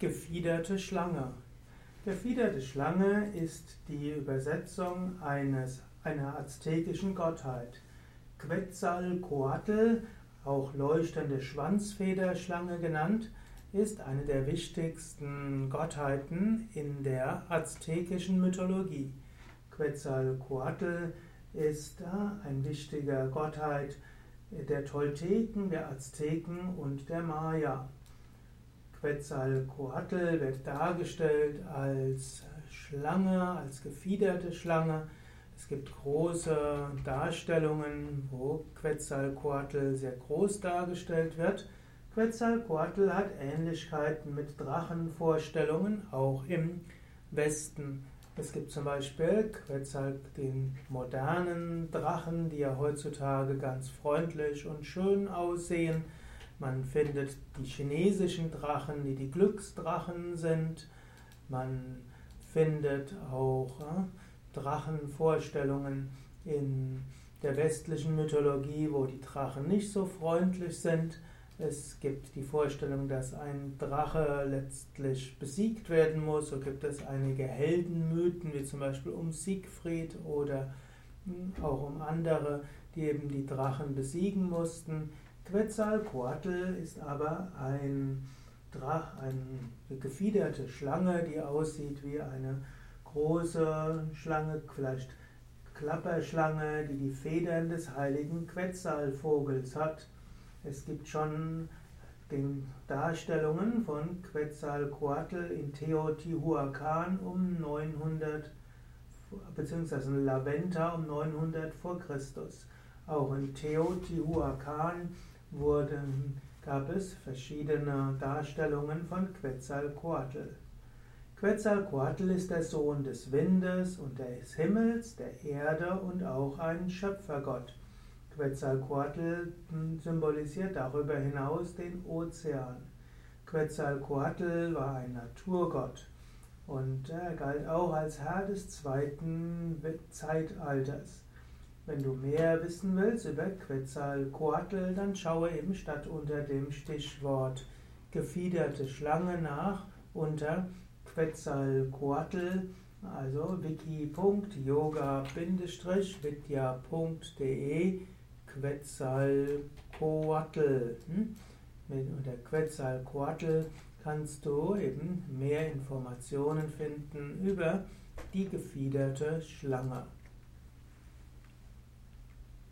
Gefiederte Schlange. Gefiederte Schlange ist die Übersetzung eines, einer aztekischen Gottheit. Quetzalcoatl, auch leuchtende Schwanzfederschlange genannt, ist eine der wichtigsten Gottheiten in der aztekischen Mythologie. Quetzalcoatl ist eine wichtige Gottheit der Tolteken, der Azteken und der Maya. Quetzalcoatl wird dargestellt als Schlange, als gefiederte Schlange. Es gibt große Darstellungen, wo Quetzalcoatl sehr groß dargestellt wird. Quetzalcoatl hat Ähnlichkeiten mit Drachenvorstellungen, auch im Westen. Es gibt zum Beispiel Quetzal, den modernen Drachen, die ja heutzutage ganz freundlich und schön aussehen. Man findet die chinesischen Drachen, die die Glücksdrachen sind. Man findet auch äh, Drachenvorstellungen in der westlichen Mythologie, wo die Drachen nicht so freundlich sind. Es gibt die Vorstellung, dass ein Drache letztlich besiegt werden muss. So gibt es einige Heldenmythen, wie zum Beispiel um Siegfried oder hm, auch um andere, die eben die Drachen besiegen mussten. Quetzalcoatl ist aber ein Drach, eine gefiederte Schlange, die aussieht wie eine große Schlange, vielleicht Klapperschlange, die die Federn des heiligen Quetzalvogels hat. Es gibt schon Darstellungen von Quetzalcoatl in Teotihuacan um 900 beziehungsweise Laventa um 900 vor Christus. Auch in Teotihuacan wurden, gab es verschiedene Darstellungen von Quetzalcoatl. Quetzalcoatl ist der Sohn des Windes und des Himmels, der Erde und auch ein Schöpfergott. Quetzalcoatl symbolisiert darüber hinaus den Ozean. Quetzalcoatl war ein Naturgott und er galt auch als Herr des zweiten Zeitalters. Wenn du mehr wissen willst über Quetzalcoatl, dann schaue eben statt unter dem Stichwort gefiederte Schlange nach unter Quetzalcoatl, also wiki.yoga-vidya.de Quetzalcoatl. Hm? Unter Quetzalcoatl kannst du eben mehr Informationen finden über die gefiederte Schlange.